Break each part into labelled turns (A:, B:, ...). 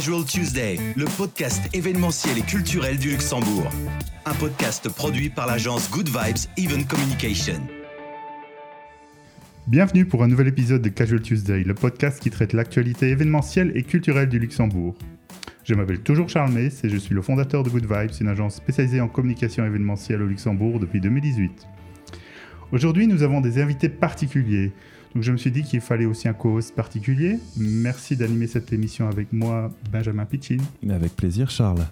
A: Casual Tuesday, le podcast événementiel et culturel du Luxembourg. Un podcast produit par l'agence Good Vibes Even Communication.
B: Bienvenue pour un nouvel épisode de Casual Tuesday, le podcast qui traite l'actualité événementielle et culturelle du Luxembourg. Je m'appelle toujours Charles Mess et je suis le fondateur de Good Vibes, une agence spécialisée en communication événementielle au Luxembourg depuis 2018. Aujourd'hui, nous avons des invités particuliers. Donc je me suis dit qu'il fallait aussi un co-host particulier. Merci d'animer cette émission avec moi, Benjamin Pitchin.
C: Avec plaisir, Charles.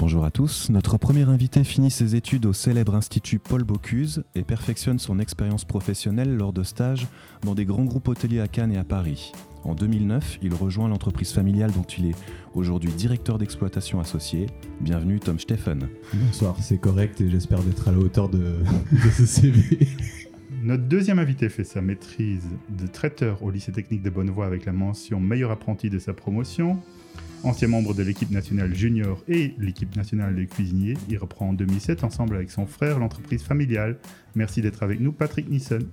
C: Bonjour à tous. Notre premier invité finit ses études au célèbre institut Paul Bocuse et perfectionne son expérience professionnelle lors de stages dans des grands groupes hôteliers à Cannes et à Paris. En 2009, il rejoint l'entreprise familiale dont il est aujourd'hui directeur d'exploitation associé. Bienvenue Tom Steffen.
D: Bonsoir, c'est correct et j'espère d'être à la hauteur de, de ce CV.
B: Notre deuxième invité fait sa maîtrise de traiteur au lycée technique de Bonnevoie avec la mention meilleur apprenti de sa promotion. Ancien membre de l'équipe nationale junior et l'équipe nationale de cuisiniers, il reprend en 2007 ensemble avec son frère l'entreprise familiale. Merci d'être avec nous, Patrick Nissen.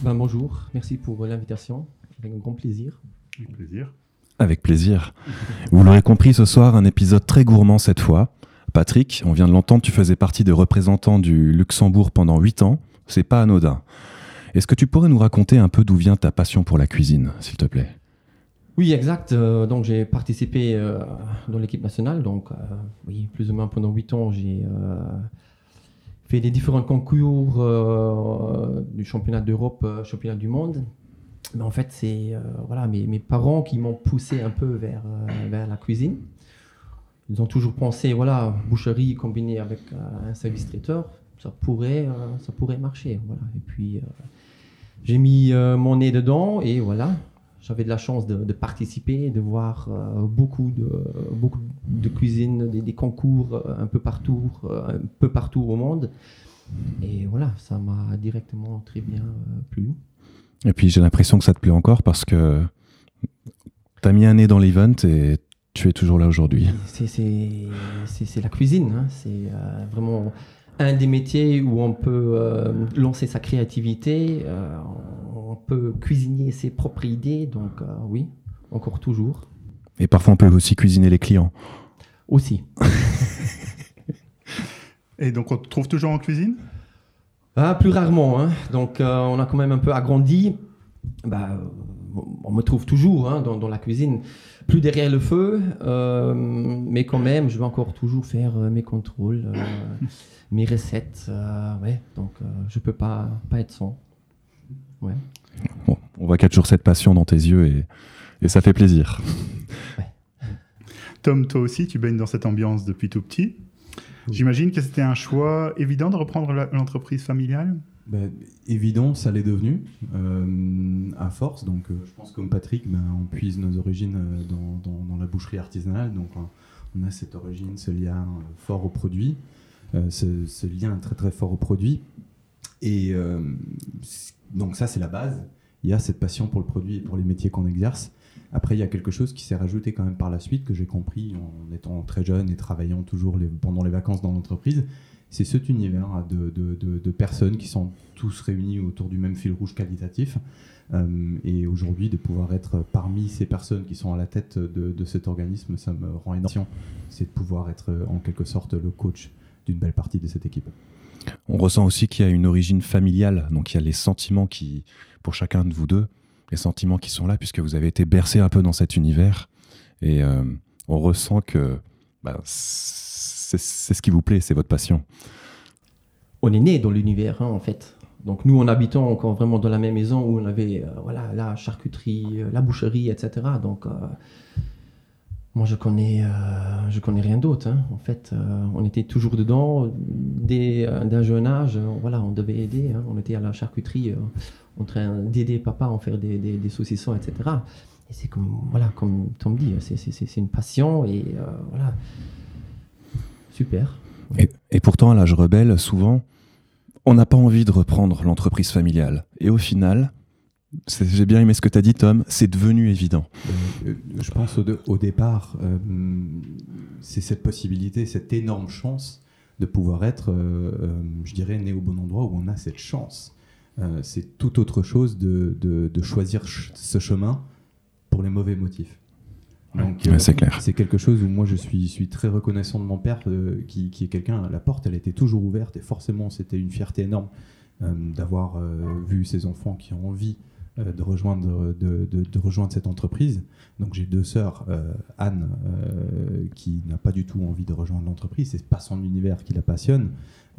E: Ben, bonjour, merci pour l'invitation, avec un grand plaisir.
B: Avec plaisir.
C: Avec plaisir. Vous l'aurez compris ce soir, un épisode très gourmand cette fois. Patrick, on vient de l'entendre, tu faisais partie des représentants du Luxembourg pendant 8 ans. C'est pas anodin. Est-ce que tu pourrais nous raconter un peu d'où vient ta passion pour la cuisine, s'il te plaît?
E: Oui, exact. Euh, donc j'ai participé euh, dans l'équipe nationale. Donc euh, oui, plus ou moins pendant 8 ans, j'ai fait les différents concours du championnat d'Europe, championnat du monde. Mais en fait, c'est voilà, mes, parents qui m'ont poussé un peu vers, vers la cuisine. Ils ont toujours pensé, voilà, boucherie combinée avec un service traiteur, ça pourrait, ça pourrait marcher. Voilà. Et puis, j'ai mis euh, mon nez dedans et voilà, j'avais de la chance de, participer, de voir euh, beaucoup, de, beaucoup de cuisine, des, concours euh, un peu partout, un peu partout au monde. Et voilà, ça m'a directement très bien plu.
C: Et puis j'ai l'impression que ça te plaît encore parce que tu as mis un nez dans l'event et tu es toujours là aujourd'hui.
E: C'est la cuisine, hein. c'est vraiment un des métiers où on peut euh, lancer sa créativité, euh, on peut cuisiner ses propres idées, donc euh, oui, encore toujours.
C: Et parfois on peut aussi cuisiner les clients.
E: Aussi.
B: Et donc on te trouve toujours en cuisine?
E: Ah, Plus rarement, hein. donc on a quand même un peu agrandi. Bah, on me trouve toujours hein, dans, la cuisine, plus derrière le feu, mais quand même, je vais encore toujours faire mes contrôles mes recettes. Euh, ouais, donc euh, je peux pas, pas être sans. Ouais.
C: on voit qu'il y a toujours cette passion dans tes yeux et, et ça fait plaisir.
B: Tom, toi aussi, tu baignes dans cette ambiance depuis tout petit. J'imagine que c'était un choix évident de reprendre l'entreprise familiale?
D: Ben, évident, ça l'est devenu euh, à force. Donc, je pense comme Patrick, ben, on puise nos origines dans, dans, la boucherie artisanale. Donc, on a cette origine, ce lien fort au produit. Euh, ce, lien très très fort au produit. Et euh, donc ça, c'est la base. Il y a cette passion pour le produit et pour les métiers qu'on exerce. Après, il y a quelque chose qui s'est rajouté quand même par la suite, que j'ai compris en étant très jeune et travaillant toujours pendant les vacances dans l'entreprise. C'est cet univers hein, de, de, personnes qui sont tous réunis autour du même fil rouge qualitatif. Euh, et aujourd'hui, de pouvoir être parmi ces personnes qui sont à la tête de, cet organisme, ça me rend énorme. C'est de pouvoir être en quelque sorte le coach d'une belle partie de cette équipe.
C: On ressent aussi qu'il y a une origine familiale, donc il y a les sentiments qui, pour chacun de vous deux, les sentiments qui sont là, puisque vous avez été bercé un peu dans cet univers. Et euh, on ressent que bah, c'est ce qui vous plaît, c'est votre passion.
E: On est né dans l'univers, hein, en fait. Donc nous, en habitant encore vraiment dans la même maison où on avait euh, voilà, la charcuterie, euh, la boucherie, etc. Donc moi, je connais, euh, je connais rien d'autre. Hein. En fait, euh, on était toujours dedans dès euh, d'un jeune âge. voilà, on devait aider. Hein. On était à la charcuterie, en train d'aider papa à en faire des, des, saucissons, etc. Et c'est comme, voilà, comme Tom dit, c'est une passion et voilà, super.
C: Et, et, pourtant, à l'âge rebelle, souvent, on n'a pas envie de reprendre l'entreprise familiale. Et au final, j'ai bien aimé ce que tu as dit, Tom. C'est devenu évident.
D: Euh, euh, je pense au, départ, euh, c'est cette possibilité, cette énorme chance de pouvoir être, je dirais, né au bon endroit où on a cette chance. c'est tout autre chose de, de, choisir ce chemin pour les mauvais motifs. Donc,
C: Ouais,
D: euh,
C: c'est clair.
D: C'est quelque chose où moi je suis, suis très reconnaissant de mon père, euh, qui, qui est quelqu'un, la porte elle était toujours ouverte et forcément c'était une fierté énorme euh, d'avoir vu ces enfants qui ont envie de, rejoindre, de, rejoindre cette entreprise. Donc j'ai deux sœurs, euh, Anne euh, qui n'a pas du tout envie de rejoindre l'entreprise, c'est pas son univers qui la passionne,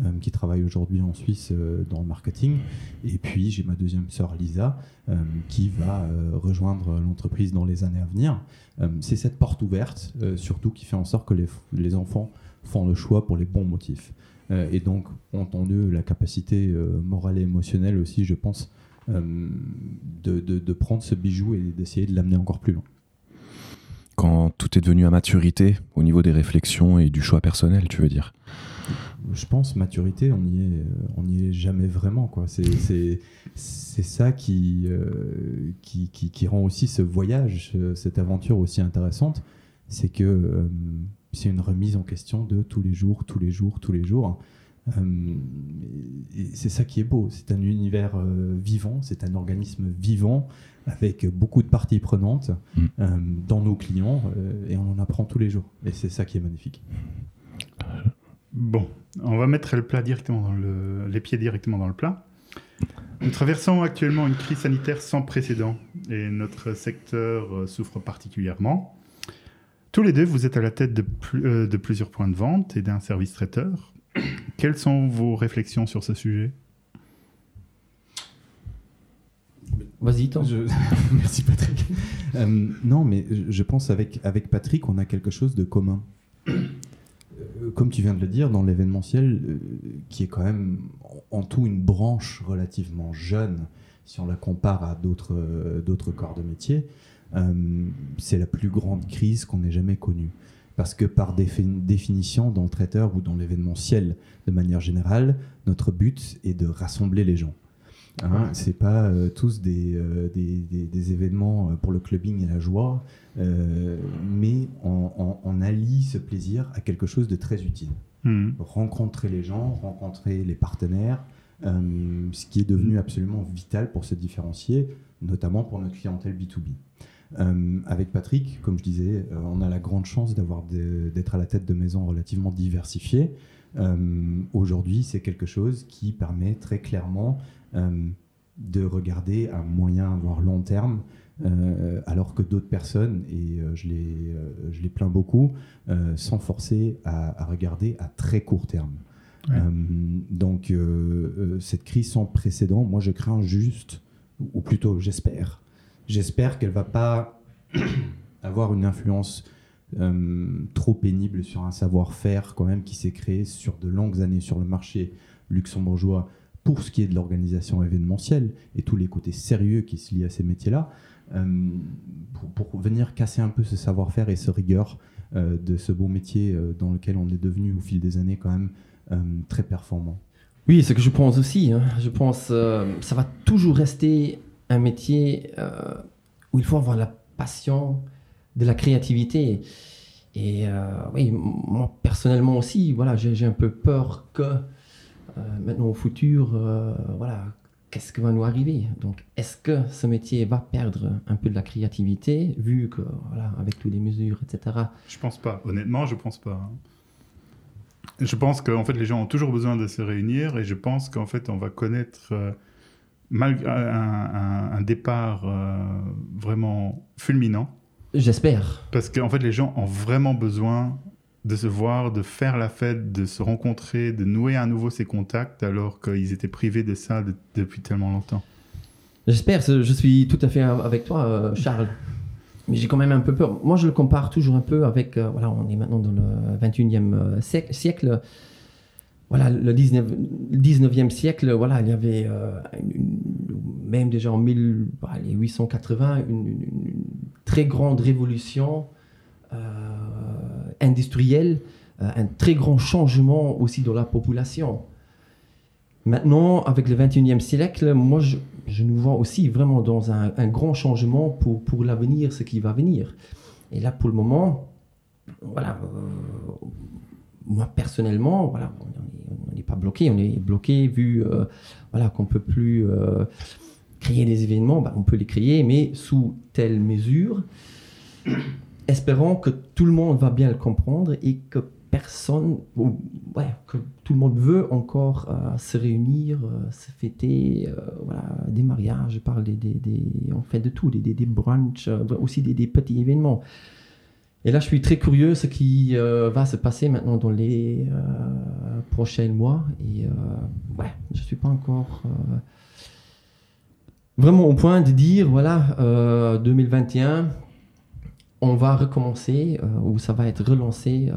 D: euh, qui travaille aujourd'hui en Suisse euh, dans le marketing. Et puis j'ai ma deuxième sœur Lisa euh, qui va euh, rejoindre l'entreprise dans les années à venir. Euh, c'est cette porte ouverte, euh, surtout qui fait en sorte que les, enfants font le choix pour les bons motifs. Euh, et donc, ont la capacité euh, morale et émotionnelle aussi, je pense, euh, de, de- de prendre ce bijou et d'essayer de l'amener encore plus loin.
C: Quand tout est devenu à maturité au niveau des réflexions et du choix personnel, tu veux dire?
D: Je pense maturité, on n'y est, euh, on est jamais vraiment. Quoi. C'est, ça qui, euh, qui, qui, qui rend aussi ce voyage, euh, cette aventure aussi intéressante. C'est que euh, c'est une remise en question de tous les jours, tous les jours, tous les jours. Euh, et c'est ça qui est beau. C'est un univers euh, vivant, c'est un organisme vivant avec beaucoup de parties prenantes
C: Mm.
D: euh, dans nos clients euh, et on en apprend tous les jours. Et c'est ça qui est magnifique.
B: Bon, on va mettre le plat directement dans le, les pieds directement dans le plat. Nous traversons actuellement une crise sanitaire sans précédent et notre secteur souffre particulièrement. Tous les deux, vous êtes à la tête de, pl- euh, de plusieurs points de vente et d'un service traiteur. Quelles sont vos réflexions sur ce sujet?
E: Vas-y.
D: Je- Merci Patrick. Euh, non, mais je- pense avec, avec Patrick, on a quelque chose de commun. Euh, Comme tu viens de le dire, dans l'événementiel, euh, qui est quand même en tout une branche relativement jeune, si on la compare à d'autres euh, d'autres corps de métier, euh, c'est la plus grande crise qu'on ait jamais connue. Parce que par défi- définition, dans le traiteur ou dans l'événementiel, de manière générale, notre but est de rassembler les gens. Hein, c'est pas euh, tous des, euh, des, des- des événements euh, pour le clubbing et la joie, euh, mais on, on- on allie ce plaisir à quelque chose de très utile.
B: Hmm.
D: Rencontrer les gens, rencontrer les partenaires, ce qui est devenu absolument vital pour se différencier, notamment pour notre clientèle B2B. Euh, avec Patrick, comme je disais, euh, on a la grande chance d'avoir d'être à la tête de maisons relativement diversifiées. Euh, Aujourd'hui, c'est quelque chose qui permet très clairement de regarder à moyen voire long terme, alors que d'autres personnes, et je, les, je les plains beaucoup, sont forcées à, à regarder à très court terme.
B: Ouais.
D: Donc, cette crise sans précédent, moi je crains juste, ou plutôt j'espère, j'espère qu'elle va pas avoir une influence euh, trop pénible sur un savoir-faire quand même qui s'est créé sur de longues années sur le marché luxembourgeois pour ce qui est de l'organisation événementielle et tous les côtés sérieux qui se lient à ces métiers-là, euh, pour, venir casser un peu ce savoir-faire et ce rigueur euh, de ce beau métier dans lequel on est devenu au fil des années quand même très performant.
E: Oui, ce que je pense aussi. hein. Je pense euh, ça va toujours rester un métier euh, où il faut avoir la passion, de la créativité. Et euh, oui, moi personnellement aussi, voilà, j'ai un peu peur que euh, maintenant au futur, voilà, qu'est-ce qui va nous arriver? Donc, est-ce que ce métier va perdre un peu de la créativité, vu que, voilà, avec toutes les mesures, etc.
B: Je pense pas. Honnêtement, je pense pas. Je pense qu'en fait, les gens ont toujours besoin de se réunir et je pense qu'en fait, on va connaître malgré un, départ euh, vraiment fulminant
E: J'espère.
B: parce qu'en fait, les gens ont vraiment besoin de se voir, de faire la fête, de se rencontrer, de nouer à nouveau ces contacts alors qu'ils étaient privés de ça de- depuis tellement longtemps.
E: J'espère, je suis tout à fait avec toi, euh, Charles. Mais j'ai quand même un peu peur. Moi, je le compare toujours un peu avec. euh, voilà, on est maintenant dans le 21e euh, siècle- siècle. Voilà, le 19, le 19e siècle, voilà, il y avait euh, même déjà en 1880 une, très grande révolution euh, industrielle, euh, un très grand changement aussi dans la population. Maintenant, avec le 21e siècle, moi, je, je nous vois aussi vraiment dans un, grand changement pour, pour l'avenir, ce qui va venir. Et là, pour le moment, voilà, moi personnellement, voilà, on on n'est pas bloqué, on est bloqué vu euh, voilà, qu'on ne peut plus euh, créer des événements, bah, on peut les créer, mais sous telle mesure. espérant que tout le monde va bien le comprendre et que personne, ou, ouais, que tout le monde veut encore euh, se réunir, se fêter, voilà, des mariages, je parle des, des, on fait de tout, des, des, aussi des petits événements. Et là, je suis très curieux ce qui euh, va se passer maintenant dans les euh, prochains mois. Et euh, ouais, je suis pas encore vraiment au point de dire voilà, euh, 2021, on va recommencer ou ça va être relancé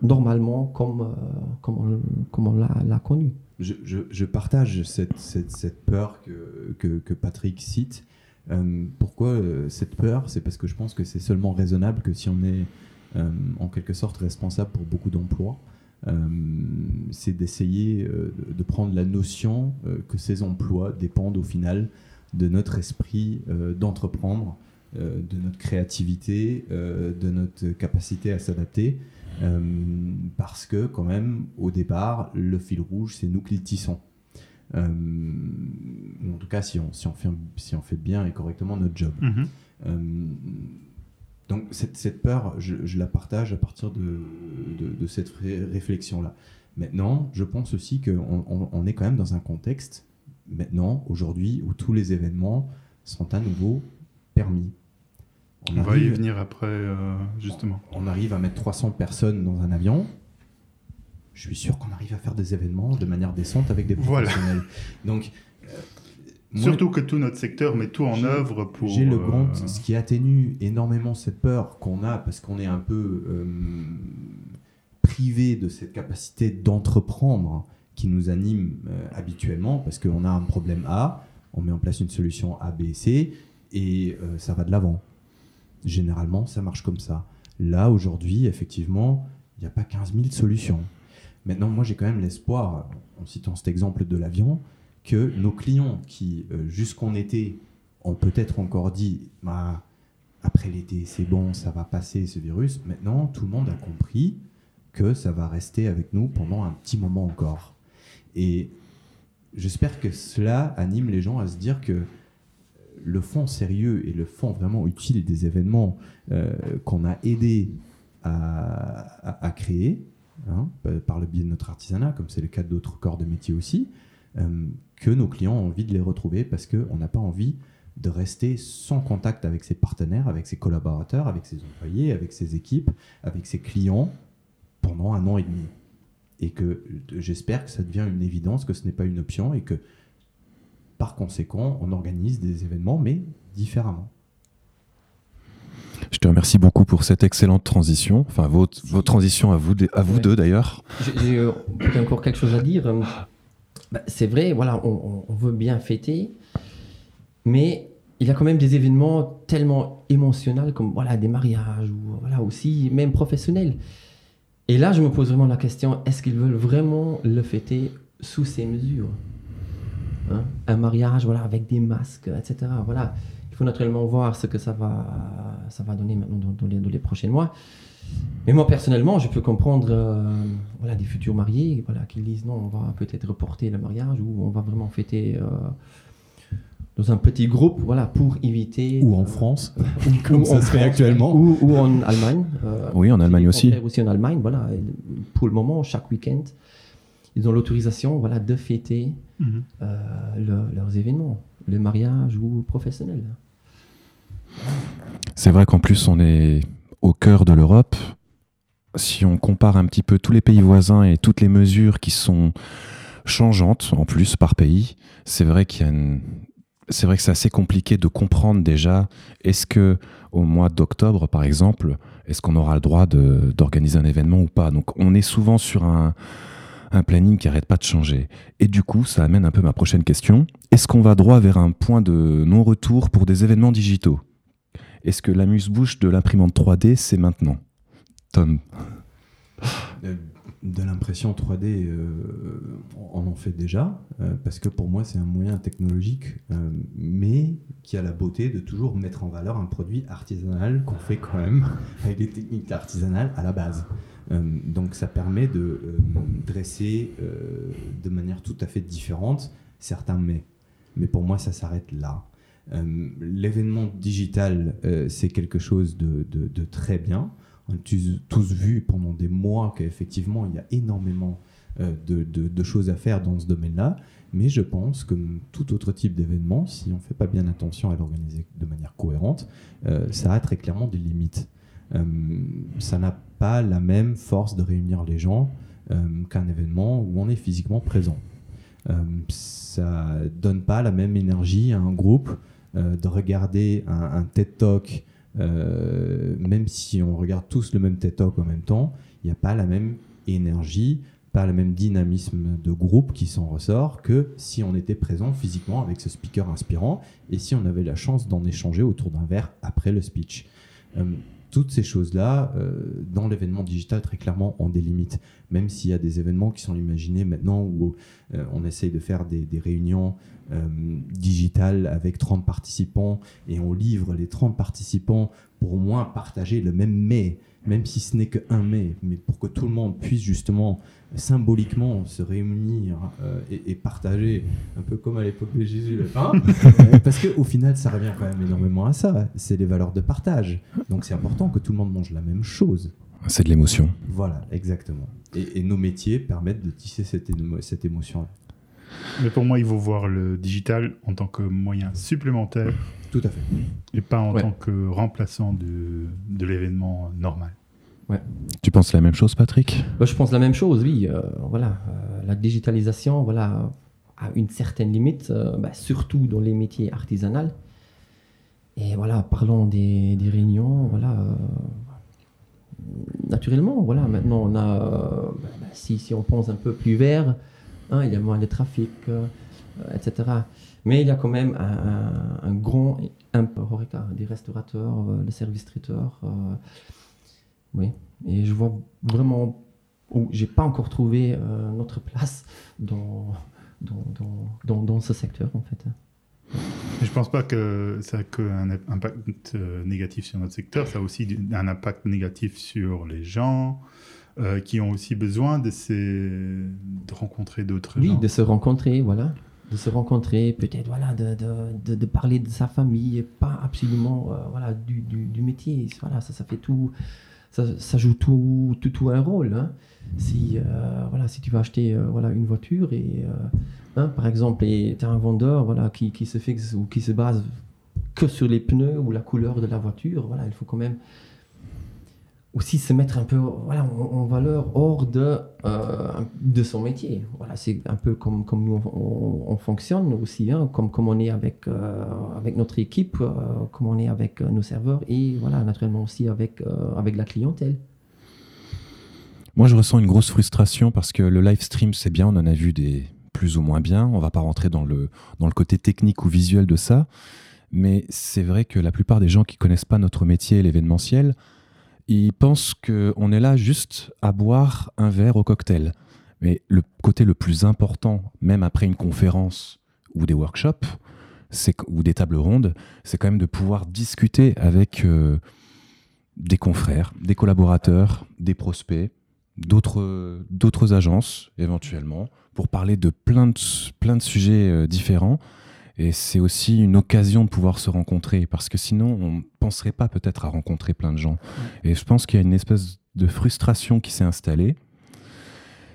E: normalement comme, comme on, comme l'a connu.
D: Je, je- je partage cette, cette- cette peur que- que Patrick cite. Euh, pourquoi euh, cette peur? C'est parce que je pense que c'est seulement raisonnable que si on est euh, en quelque sorte responsable pour beaucoup d'emplois, c'est d'essayer de- prendre la notion que ces emplois dépendent au final de notre esprit d'entreprendre, de notre créativité, de notre capacité à s'adapter. Parce que quand même, au départ, le fil rouge, c'est nous qui le tissons. Euh, ou en tout cas, si on, si, on fait, si on fait bien et correctement notre job.
B: Mhm.
D: Euh, donc cette, cette peur, je, je la partage à partir de, de, de cette ré- réflexion-là. Maintenant, je pense aussi qu'on on, on est quand même dans un contexte, maintenant, aujourd'hui, où tous les événements sont à nouveau permis.
B: On va y venir après, euh, justement.
D: on arrive à mettre 300 personnes dans un avion, je suis sûr qu'on arrive à faire des événements de manière décente avec des
B: Voilà.
D: professionnels. Donc, euh, moi,
B: Surtout que tout notre secteur met tout en œuvre pour.
D: j'ai le
B: euh,
D: grand, ce qui atténue énormément cette peur qu'on a parce qu'on est un peu euh, privé de cette capacité d'entreprendre qui nous anime euh, habituellement parce qu'on a un problème A, on met en place une solution A, B, C et euh, ça va de l'avant. Généralement, ça marche comme ça. Là, aujourd'hui, effectivement, il n'y a pas 15 000 solutions. Maintenant, moi, j'ai quand même l'espoir, en citant cet exemple de l'avion, que nos clients qui, euh, jusqu'en été, ont peut-être encore dit bah, après l'été, c'est bon, ça va passer ce virus. Maintenant, tout le monde a compris que ça va rester avec nous pendant un petit moment encore. Et j'espère que cela anime les gens à se dire que le fond sérieux et le fond vraiment utile des événements euh, qu'on a aidé à, créer, hein, par le biais de notre artisanat, comme c'est le cas d'autres corps de métier aussi, euh, que nos clients ont envie de les retrouver parce qu'on n'a pas envie de rester sans contact avec ses partenaires, avec ses collaborateurs, avec ses employés, avec ses équipes, avec ses clients pendant un an et demi. Et que euh, j'espère que ça devient une évidence, que ce n'est pas une option et que par conséquent, on organise des événements, mais différemment.
C: Je te remercie beaucoup pour cette excellente transition, enfin vos, vos transitions à vous, deux- à vous
E: Ouais.
C: deux d'ailleurs.
E: J'ai euh, encore quelque chose à dire. Euh, bah, c'est vrai, voilà, on veut bien fêter, mais il y a quand même des événements tellement émotionnels comme voilà, des mariages ou voilà, aussi même professionnels. Et là, je me pose vraiment la question est-ce qu'ils veulent vraiment le fêter sous ces mesures Hein? Un mariage voilà, avec des masques, etc. Voilà. Il faut naturellement voir ce que ça va, ça va donner maintenant dans, dans les, dans les prochains mois. Mais moi, personnellement, je peux comprendre euh, voilà, des futurs mariés voilà, qui disent non, on va peut-être reporter le mariage ou on va vraiment fêter euh, dans un petit groupe voilà, pour éviter.
D: Ou en
E: euh,
D: France,
E: ou-
D: comme
E: ou
D: ça
E: en
D: se fait
E: France,
D: actuellement.
E: Ou, ou en Allemagne. euh,
C: Oui, en Allemagne aussi.
E: aussi en Allemagne, voilà. Pour le moment, chaque week-end, ils ont l'autorisation voilà, de fêter
B: Mhm.
E: euh, le- leurs événements, le mariage ou professionnel.
C: C'est vrai qu'en plus on est au cœur de l'Europe. Si on compare un petit peu tous les pays voisins et toutes les mesures qui sont changeantes en plus par pays, c'est vrai qu'il y a. C'est vrai que c'est assez compliqué de comprendre déjà. Est-ce que au mois d'octobre, par exemple, est-ce qu'on aura le droit d'organiser un événement ou pas? Donc, on est souvent sur un, un planning qui arrête pas de changer. Et du coup, ça amène un peu ma prochaine question. Est-ce qu'on va droit vers un point de non-retour pour des événements digitaux? Est-ce que l'amuse-bouche de l'imprimante 3D, c'est maintenant? Tom
D: Euh, De l'impression 3D, euh, on en fait déjà, euh, parce que pour moi c'est un moyen technologique, mais qui a la beauté de toujours mettre en valeur un produit artisanal qu'on fait quand même avec des techniques artisanales à la base. Euh, donc ça permet de euh, dresser euh, de manière tout à fait différente certains mets. Mais pour moi ça s'arrête là. L'événement digital, c'est quelque chose de, très bien. On a tous vu pendant des mois qu'effectivement, il y a énormément de, de, choses à faire dans ce domaine-là. Mais je pense que tout autre type d'événement, si on ne fait pas bien attention à l'organiser de manière cohérente, ça a très clairement des limites. Ça n'a pas la même force de réunir les gens qu'un événement où on est physiquement présent. Euh, ça donne pas la même énergie à un groupe euh, de regarder un, TED Talk, euh, même si on regarde tous le même TED Talk en même temps, il n'y a pas la même énergie, pas le même dynamisme de groupe qui s'en ressort que si on était présent physiquement avec ce speaker inspirant et si on avait la chance d'en échanger autour d'un verre après le speech toutes ces choses-là, euh, dans l'événement digital, très clairement, ont des limites. Même s'il y a des événements qui sont imaginés maintenant où euh, on essaye de faire des, réunions euh, digitales avec 30 participants et on livre les 30 participants pour au moins partager le même mais même si ce n'est qu'un mai, mais pour que tout le monde puisse justement symboliquement se réunir euh, et, partager, un peu comme à l'époque de Jésus le pain, parce qu'au final, ça revient quand même énormément à ça, c'est les valeurs de partage. Donc c'est important que tout le monde mange la même chose.
C: C'est de l'émotion.
D: Voilà, exactement. Et, nos métiers permettent de tisser cette, cette émotion-là.
B: Mais pour moi, il faut voir le digital en tant que moyen supplémentaire.
D: Tout à fait.
B: Et pas en tant que remplaçant de, de l'événement normal.
C: Ouais. Tu penses la même chose, Patrick?
E: Bah, Je pense la même chose, oui. Euh, voilà, euh, la digitalisation, voilà, a une certaine limite, euh, bah, surtout dans les métiers artisanaux. Et voilà, parlons des, des réunions, voilà. naturellement, voilà, maintenant on a, bah, si, si on pense un peu plus vert, Hein, il y a moins de trafic, euh, etc. Mais il y a quand même un, grand import des restaurateurs, euh, les services traiteurs. Euh, oui, et je vois vraiment où j'ai pas encore trouvé notre place dans dans, dans, ce secteur en fait.
B: Je pense pas que ça a qu'un impact négatif sur notre secteur, ça a aussi un impact négatif sur les gens, euh, qui ont aussi besoin de, ces... de rencontrer d'autres
E: gens.
B: Oui,
E: de se rencontrer, voilà. De se rencontrer, peut-être voilà, de, de, de, parler de sa famille et pas absolument euh, voilà, du, du, du, métier. Voilà, ça, ça fait tout. Ça, ça joue tout, tout, tout, un rôle. Hein. Si, euh, voilà, si tu vas acheter voilà, une voiture et, hein, par exemple, tu as un vendeur voilà, qui, qui se fixe ou qui se base que sur les pneus ou la couleur de la voiture, voilà, il faut quand même aussi se mettre un peu voilà, en, valeur hors de, euh, de son métier. Voilà, c'est un peu comme, comme nous on, fonctionne aussi, hein, comme, comme on est avec, euh, avec notre équipe, euh, comme on est avec nos serveurs et voilà, naturellement aussi avec, avec la clientèle.
C: Moi, je ressens une grosse frustration parce que le live stream, c'est bien, on en a vu des plus ou moins bien. On va pas rentrer dans le, dans le côté technique ou visuel de ça. Mais c'est vrai que la plupart des gens qui connaissent pas notre métier, l'événementiel, ils pensent qu'on est là juste à boire un verre au cocktail. Mais le côté le plus important, même après une conférence ou des workshops, ou des tables rondes, c'est quand même de pouvoir discuter avec euh, des confrères, des collaborateurs, des prospects, d'autres agences éventuellement, pour parler de plein de, plein de sujets euh, différents et c'est aussi une occasion de pouvoir se rencontrer, parce que sinon, on ne penserait pas peut-être à rencontrer plein de gens. Et je pense qu'il y a une espèce de frustration qui s'est installée.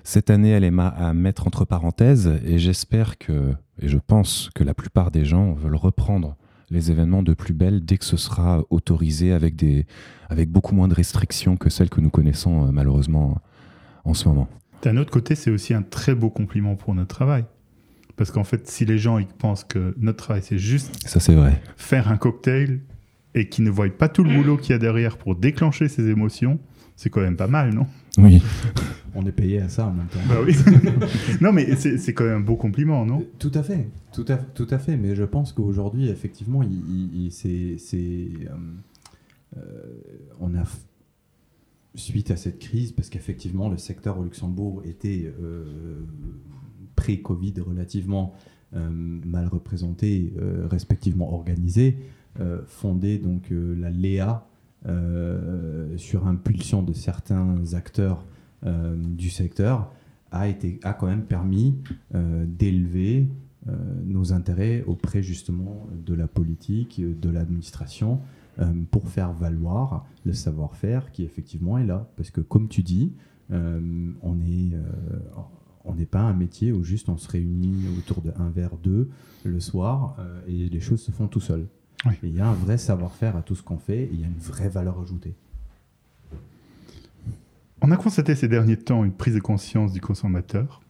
C: Cette année, elle est à mettre entre parenthèses, et j'espère que, et je pense que la plupart des gens veulent reprendre les événements de plus belle dès que ce sera autorisé avec, des, avec beaucoup moins de restrictions que celles que nous connaissons euh, malheureusement en ce moment.
B: D'un autre côté, c'est aussi un très beau compliment pour notre travail. Parce qu'en fait, si les gens ils pensent que notre travail, c'est juste
C: ça, c'est vrai.
B: faire un cocktail et qu'ils ne voient pas tout le boulot qu'il y a derrière pour déclencher ces émotions, c'est quand même pas mal, non?
C: Oui.
D: On est payé à ça en même temps.
B: Bah oui. non, mais c'est quand même un beau compliment, non?
D: Tout à fait, tout à, tout à fait. Mais je pense qu'aujourd'hui, effectivement, il, c'est, euh, euh, on a suite à cette crise, parce qu'effectivement, le secteur au Luxembourg était euh, pré-Covid relativement euh, mal représentés, euh, respectivement organisés, euh, fondé donc la LEA sur impulsion de certains acteurs du secteur, a, été, a quand même permis d'élever nos intérêts auprès justement de la politique, de l'administration, pour faire valoir le savoir-faire qui effectivement est là. Parce que comme tu dis, on est on n'est pas un métier où juste on se réunit autour d'un verre d'eux le soir et les choses se font tout seuls. Il y a un vrai savoir-faire à tout ce qu'on fait et il y a une vraie valeur ajoutée.
B: On a constaté ces derniers temps une prise de conscience du consommateur.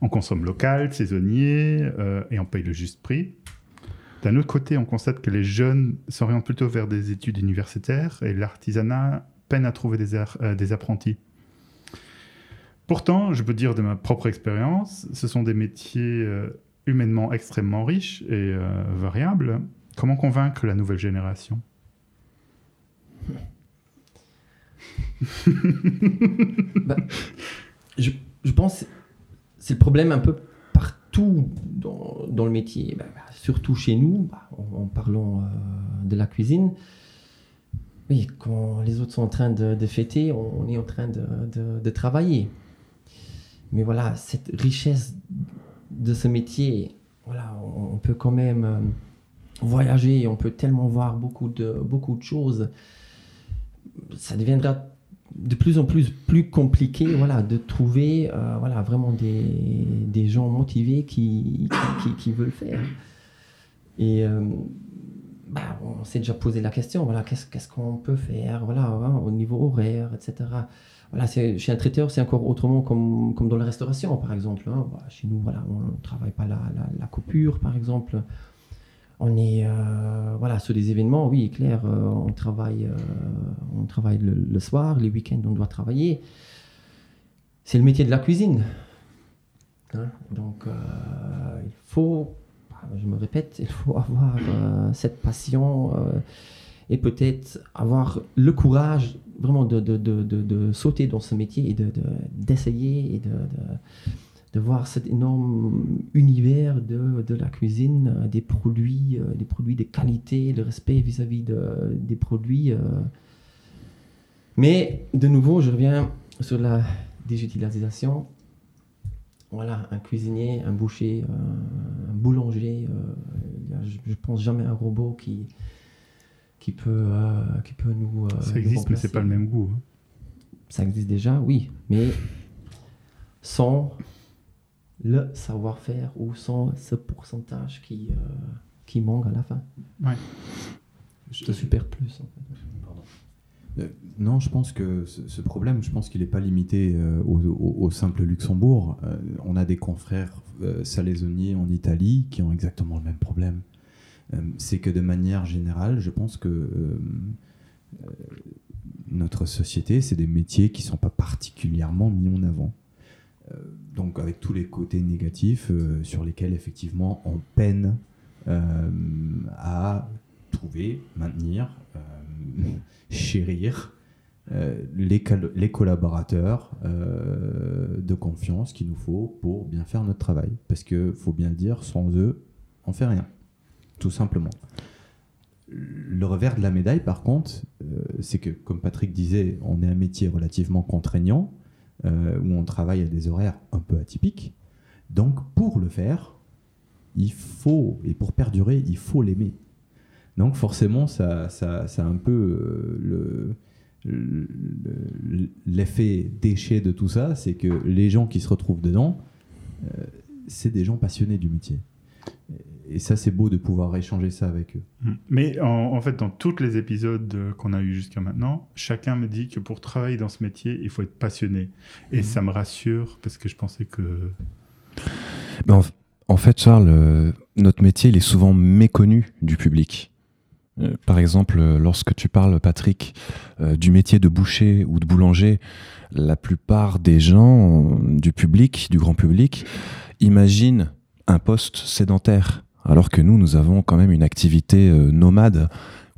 B: On consomme local, saisonnier euh, et on paye le juste prix. D'un autre côté, on constate que les jeunes s'orientent plutôt vers des études universitaires et l'artisanat peine à trouver des, euh, des, apprentis. Pourtant, je peux dire de ma propre expérience, ce sont des métiers euh, humainement extrêmement riches et variables. Comment convaincre la nouvelle génération?
E: Bah, je, je, pense c'est le problème un peu partout dans, le métier, bah, bah, surtout chez nous, en, parlant euh, de la cuisine. Oui, quand les autres sont en train de, fêter, on, est en train de, travailler. Mais voilà, cette richesse de ce métier, voilà, on, peut quand même euh, voyager, on peut tellement voir beaucoup de, beaucoup de choses. Ça deviendra de plus en plus plus compliqué voilà, de trouver euh, voilà, vraiment des, des, gens motivés qui, qui, veulent faire. Et euh, bah, on s'est déjà posé la question, voilà, qu'est-ce qu'est-ce qu'on peut faire voilà, hein, au niveau horaire, etc. Voilà, chez un traiteur, c'est encore autrement comme, dans la restauration, par exemple. Hein. Bah, chez nous, on ne travaille pas la, la, coupure, par exemple. On est euh, voilà, sur des événements, oui, clair, euh, on travaille, euh, le, soir, les week-ends, on doit travailler. C'est le métier de la cuisine. Hein. Donc, il faut, je me répète, il faut avoir cette passion et peut-être avoir le courage vraiment de, de, de, de, sauter dans ce métier et d'essayer et de, de voir cet énorme univers de, de la cuisine, euh, des produits, euh, des produits de qualité, le respect vis-à-vis de, des produits. Euh. Mais de nouveau, je reviens sur la digitalisation. Voilà, un cuisinier, un boucher, un boulanger, je, ne pense jamais un robot qui, qui, peut, qui peut nous.
B: Ça existe, mais c'est pas le même goût. Hein.
E: Ça existe déjà, oui, mais sans le savoir-faire ou sans ce pourcentage qui, euh, qui manque à la fin.
B: Ouais.
E: Je te super plus. En fait.
D: Euh, non, je pense que ce, problème, je pense qu'il n'est pas limité euh, au, simple Luxembourg. on a des confrères salaisonniers en Italie qui ont exactement le même problème. C'est que de manière générale, je pense que notre société, c'est des métiers qui ne sont pas particulièrement mis en avant. Euh, donc avec tous les côtés négatifs euh, sur lesquels effectivement on peine euh, à trouver, maintenir, chérir les, collaborateurs de confiance qu'il nous faut pour bien faire notre travail. Parce que faut bien le dire, sans eux, on fait rien, tout simplement. Le revers de la médaille, par contre, c'est que, comme Patrick disait, on est un métier relativement contraignant, euh, où on travaille à des horaires un peu atypiques. Donc pour le faire, il faut, et pour perdurer, il faut l'aimer. Donc forcément, ça, ça, ça a un peu euh, l'effet déchet de tout ça, c'est que les gens qui se retrouvent dedans, euh, c'est des gens passionnés du métier et ça, c'est beau de pouvoir échanger ça avec eux.
B: Mm. Mais en, fait, dans tous les épisodes euh, qu'on a eu jusqu'à maintenant, chacun me dit que pour travailler dans ce métier, il faut être passionné. Et mm. ça me rassure parce que je pensais que.
C: Ben en, fait, Charles, euh, notre métier, il est souvent méconnu du public. Euh, par exemple, lorsque tu parles, Patrick, du métier de boucher ou de boulanger, la plupart des gens du public, du grand public, imaginent un poste sédentaire alors que nous, nous avons quand même une activité euh, nomade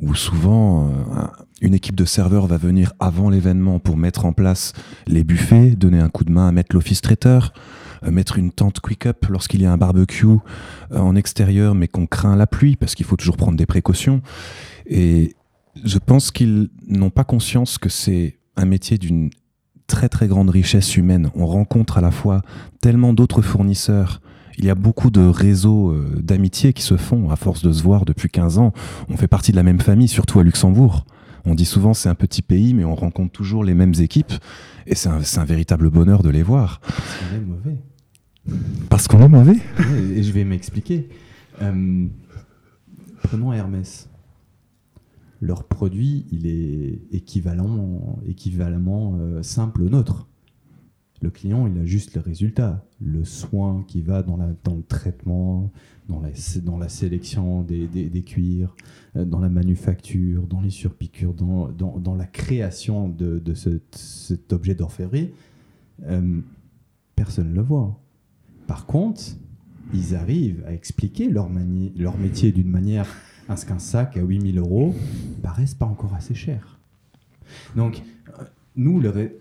C: où souvent euh, une équipe de serveurs va venir avant l'événement pour mettre en place les buffets, donner un coup de main à mettre l'office traiteur, euh, mettre une tente quick-up lorsqu'il y a un barbecue en extérieur mais qu'on craint la pluie parce qu'il faut toujours prendre des précautions. Et je pense qu'ils n'ont pas conscience que c'est un métier d'une très très grande richesse humaine. On rencontre à la fois tellement d'autres fournisseurs Il y a beaucoup de réseaux euh, d'amitié qui se font à force de se voir depuis 15 ans. On fait partie de la même famille, surtout à Luxembourg. On dit souvent c'est un petit pays, mais on rencontre toujours les mêmes équipes. Et c'est un, un, véritable bonheur de les voir.
D: Parce qu'on est mauvais.
C: Parce qu'on est mauvais
D: ouais, Et je vais m'expliquer. Euh, prenons Hermès. Leur produit, il est équivalent, euh, simple au nôtre. Le client, il a juste le résultat, le soin qui va dans, le traitement, dans la, sélection des, cuirs, euh, dans la manufacture, dans les surpiqûres, dans, la création de, de ce, cet objet d'orfèvrerie. Euh, personne ne le voit. Par contre, ils arrivent à expliquer leur, métier d'une manière à ce qu'un sac à 8000 euros paraisse pas encore assez cher. Donc, nous, le,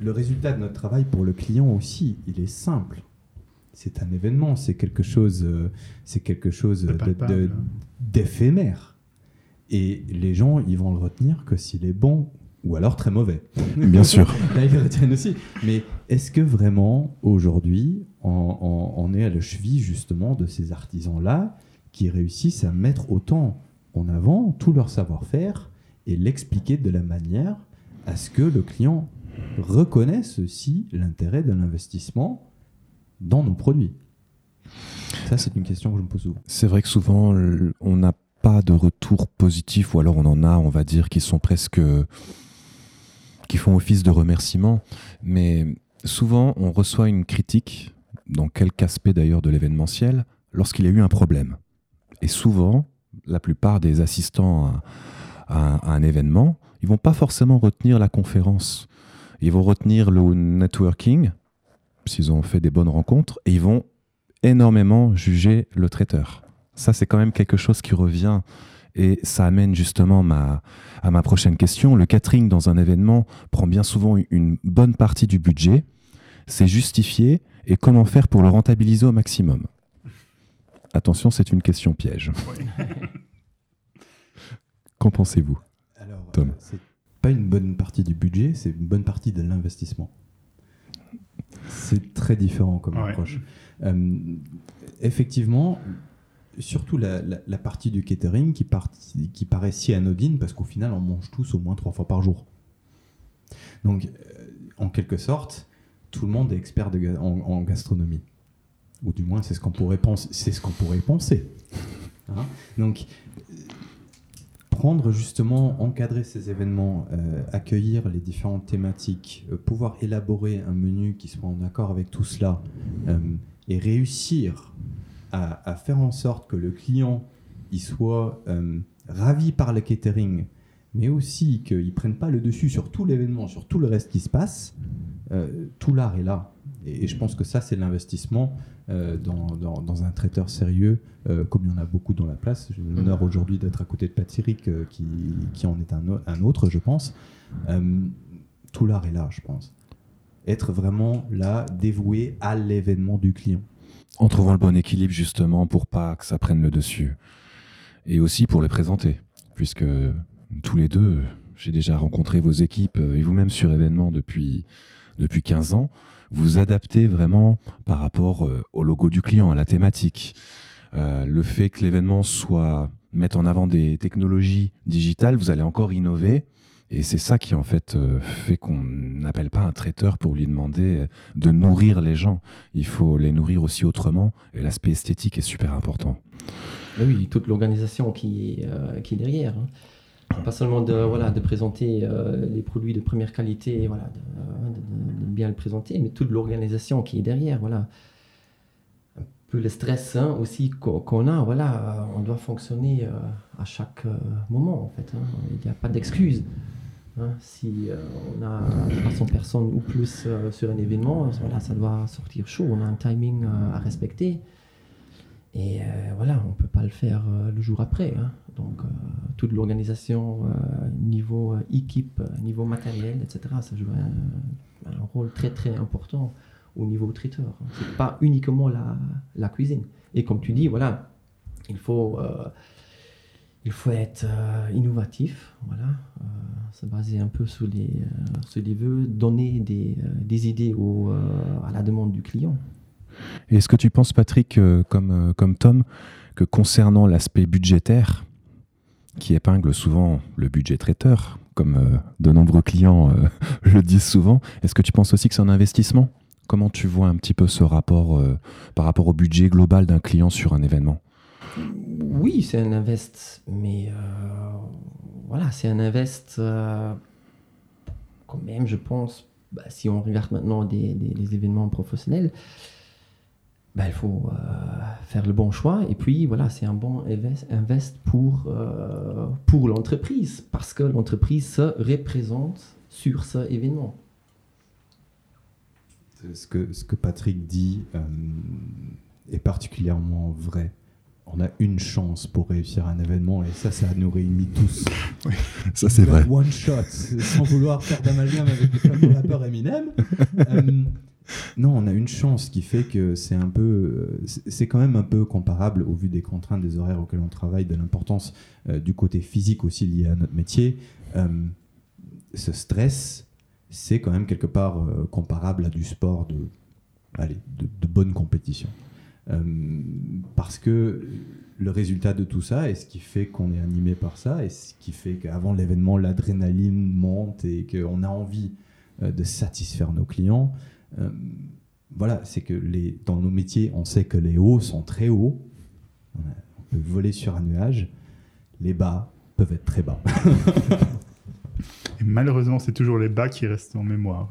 D: le résultat de notre travail pour le client aussi, il est simple. C'est un événement, c'est quelque chose, euh, c'est quelque chose d'éphémère. Et les gens, ils vont le retenir que s'il est bon ou alors très mauvais.
C: Bien sûr.
D: Là, ils le retiennent aussi. Mais est-ce que vraiment, aujourd'hui, on, on, on, est à la cheville justement de ces artisans-là qui réussissent à mettre autant en avant tout leur savoir-faire et l'expliquer de la manière à ce que le client reconnaisse aussi l'intérêt de l'investissement dans nos produits Ça, c'est une question que je me pose souvent.
C: C'est vrai que souvent, on n'a pas de retour positif, ou alors on en a, on va dire, qui sont presque. qui font office de remerciement. Mais souvent, on reçoit une critique, dans quelque aspect d'ailleurs de l'événementiel, lorsqu'il y a eu un problème. Et souvent, la plupart des assistants à, à, à un événement, ils vont pas forcément retenir la conférence. Ils vont retenir le networking, s'ils ont fait des bonnes rencontres, et ils vont énormément juger le traiteur. Ça, c'est quand même quelque chose qui revient et ça amène justement ma, à ma prochaine question. Le catering dans un événement prend bien souvent une bonne partie du budget. C'est justifié et comment faire pour le rentabiliser au maximum? Attention, c'est une question piège. Qu'en pensez-vous? Tom
D: pas une bonne partie du budget, c'est une bonne partie de l'investissement. C'est très différent comme ouais. approche. Euh, effectivement, surtout la, la, la, partie du catering qui, part, qui paraît si anodine parce qu'au final, on mange tous au moins trois fois par jour. Donc, euh, en quelque sorte, tout le monde est expert de, en, en, gastronomie. Ou du moins, c'est ce qu'on pourrait, penser, ce qu'on pourrait penser. Hein? Donc, prendre justement, encadrer ces événements, euh, accueillir les différentes thématiques, euh, pouvoir élaborer un menu qui soit en accord avec tout cela euh, et réussir à, à, faire en sorte que le client il soit ravi par le catering, mais aussi qu'il ne prenne pas le dessus sur tout l'événement, sur tout le reste qui se passe, tout l'art est là. Et, et, je pense que ça, c'est l'investissement euh, dans, dans, dans, un traiteur sérieux, euh, comme il y en a beaucoup dans la place. J'ai l'honneur aujourd'hui d'être à côté de Patrick, qui, qui en est un, un autre, je pense. tout l'art est là, je pense. Être vraiment là, dévoué à l'événement du client.
C: En trouvant le bon équilibre, justement, pour pas que ça prenne le dessus et aussi pour les présenter, puisque tous les deux, j'ai déjà rencontré vos équipes et vous-même sur événement depuis, depuis 15 ans. Vous adaptez vraiment par rapport euh, au logo du client, à la thématique. Euh, le fait que l'événement soit mettre en avant des technologies digitales, vous allez encore innover. Et c'est ça qui en fait euh, fait qu'on n'appelle pas un traiteur pour lui demander de nourrir les gens. Il faut les nourrir aussi autrement. Et l'aspect esthétique est super important.
E: Oui, toute l'organisation qui, qui est derrière. Pas seulement de, voilà, de présenter euh, les produits de première qualité, voilà, de, de, bien le présenter, mais toute l'organisation qui est derrière. Voilà. Un peu le stress hein, aussi qu'on a, voilà, on doit fonctionner euh, à chaque moment en fait. Hein. Il n'y a pas d'excuse. Hein, si euh, on a 300 personnes ou plus euh, sur un événement, voilà, ça doit sortir chaud. On a un timing euh, à respecter. Et voilà, on ne peut pas le faire le jour après. Hein. Donc, toute l'organisation, niveau équipe, niveau matériel, etc., ça joue un, rôle très très important au niveau traiteur. Ce n'est pas uniquement la, cuisine. Et comme tu dis, voilà, il faut il faut être euh, innovatif, voilà, euh, se baser un peu sur les, euh, sur les vœux, donner des, des idées à la demande du client.
C: Est-ce que tu penses, Patrick, euh, comme, euh, comme Tom, que concernant l'aspect budgétaire, qui épingle souvent le budget traiteur, comme euh, de nombreux clients le disent souvent, est-ce que tu penses aussi que c'est un investissement? Comment tu vois un petit peu ce rapport par rapport au budget global d'un client sur un événement?
E: Oui, c'est un invest, mais voilà, c'est un invest euh, quand même, je pense, bah, si on regarde maintenant des, des- des événements professionnels, bah, il faut euh, faire le bon choix. Et puis, voilà, c'est un bon invest, pour, euh, pour l'entreprise, parce que l'entreprise se représente sur ce événement.
D: Ce que, ce que Patrick dit euh, est particulièrement vrai. On a une chance pour réussir un événement et ça, ça nous réunit tous.
C: Ça, c'est vrai.
D: One shot, sans vouloir faire d'amalgame avec le fameux rappeur Eminem. Non, on a une chance qui fait que c'est un peu, euh, c'est quand même un peu comparable au vu des contraintes, des horaires auxquels on travaille, de l'importance euh, du côté physique aussi lié à notre métier. Euh, ce stress, c'est quand même quelque part comparable à du sport de, de, de bonne compétition. Parce que le résultat de tout ça, et ce qui fait qu'on est animé par ça, et ce qui fait qu'avant l'événement, l'adrénaline monte et qu'on a envie de satisfaire nos clients, voilà, c'est que dans nos métiers, on sait que les hauts sont très hauts, on, peut voler sur un nuage, les bas peuvent être très bas.
B: Et malheureusement, c'est toujours les bas qui restent en mémoire.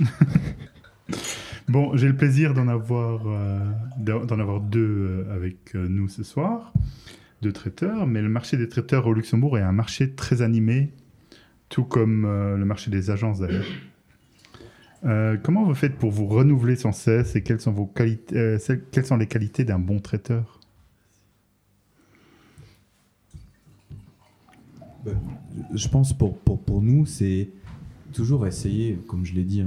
B: bon, j'ai le plaisir d'en avoir, euh, avoir deux euh, avec euh, nous ce soir, deux traiteurs. Mais le marché des traiteurs au Luxembourg est un marché très animé, tout comme euh, le marché des agences d'ailleurs. Euh, comment vous faites pour vous renouveler sans cesse et quelles sont, vos qualités, euh, quelles sont les qualités d'un bon traiteur?
D: Je pense pour, pour, pour nous, c'est toujours essayer, comme je l'ai dit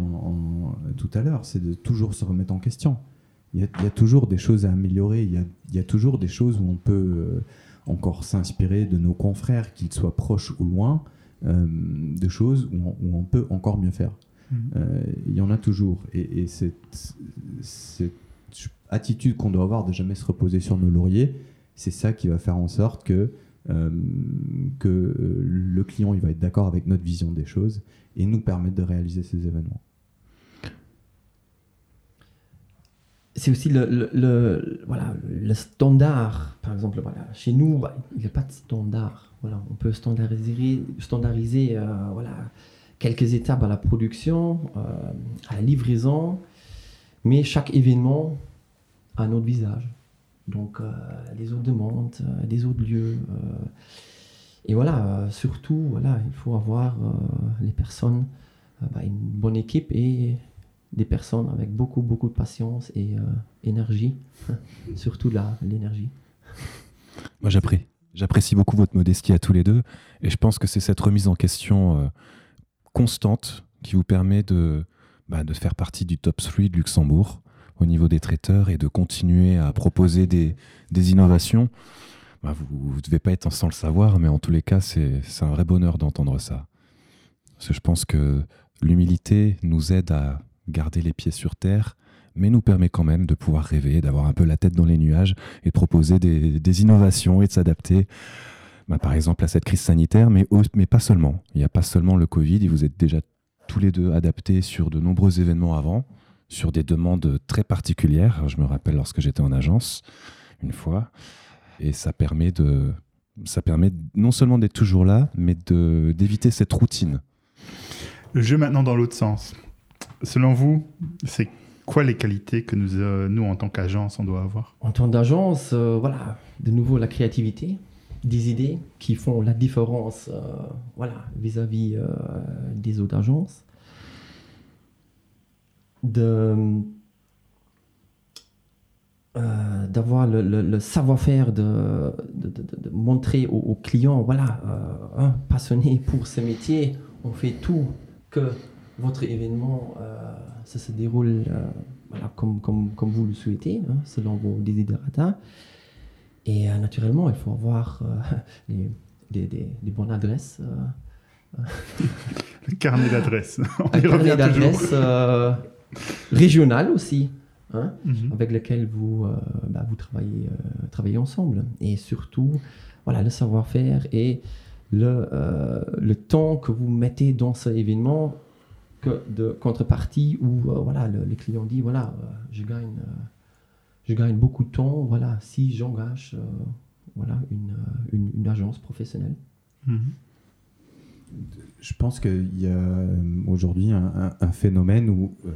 D: tout à l'heure, c'est de toujours se remettre en question. Il y a, toujours des choses à améliorer, il y a, il y a toujours des choses où on peut euh, encore s'inspirer de nos confrères, qu'ils soient proches ou loin, de choses où on peut encore mieux faire.
B: Mhm.
D: Euh, il y en a toujours. Et, et cette, cette attitude qu'on doit avoir de jamais se reposer sur nos lauriers, c'est ça qui va faire en sorte que, euh, que euh, le client il va être d'accord avec notre vision des choses et nous permettre de réaliser ces événements.
E: c'est aussi le, le- le- voilà, le standard. Par exemple, voilà, chez nous, bah, il n'y a pas de standard. Voilà, on peut standardiser, standardiser euh, voilà, quelques étapes à la production, euh, à la livraison, mais chaque événement a un autre visage. Donc, euh, des autres demandes, euh, des autres lieux. euh, et voilà, surtout, voilà, il faut avoir les personnes, bah, une bonne équipe et des personnes avec beaucoup, beaucoup de patience et énergie, surtout la- l'énergie.
C: Moi, j'appré- j'apprécie beaucoup votre modestie à tous les deux, et je pense que c'est cette remise en question constante qui vous permet de, bah, de faire partie du top 3 de Luxembourg au niveau des traiteurs et de continuer à proposer des, des innovations. Bah, vous ne devez pas être sans le savoir, mais en tous les cas, c'est un vrai bonheur d'entendre ça. Parce que je pense que l'humilité nous aide à garder les pieds sur terre, mais nous permet quand même de pouvoir rêver, d'avoir un peu la tête dans les nuages et de proposer des, des innovations et de s'adapter, bah, par exemple, à cette crise sanitaire, mais, au- mais pas seulement. Il n'y a pas seulement le Covid, et vous êtes déjà tous les deux adaptés sur de nombreux événements avant, sur des demandes très particulières. Je me rappelle lorsque j'étais en agence, une fois, et ça permet de... Ça permet non seulement d'être toujours là, mais de- d'éviter cette routine.
B: Le jeu maintenant dans l'autre sens. Selon vous, c'est quoi les qualités que nous, euh, nous en tant qu'agence, on doit avoir?
E: En tant d'agence, euh, voilà, de nouveau la créativité, des idées qui font la différence euh, voilà, vis-à-vis euh, des autres agences. De, euh, d'avoir le, savoir-faire de, montrer aux, clients, voilà, hein, passionnés pour ce métier, on fait tout que votre événement ça se déroule voilà, comme, vous le souhaitez, hein, selon vos desiderata. Et euh, naturellement, il faut avoir euh, des, des- des- des bonnes adresses. euh,
B: Le carnet d'adresses.
E: Un carnet d'adresses régional aussi. hein,
B: Mhm.
E: avec lesquels vous, bah, vous travaillez, travaillez ensemble. Et surtout, voilà, le savoir-faire et le, euh, le temps que vous mettez dans cet événement que de contrepartie où euh, voilà, le, le client dit voilà, euh, je, gagne, je gagne beaucoup de temps voilà, si j'engage euh, voilà, une, euh, une, une agence professionnelle.
B: Mhm.
D: Je pense qu'il y a euh, aujourd'hui un, un- un phénomène où euh,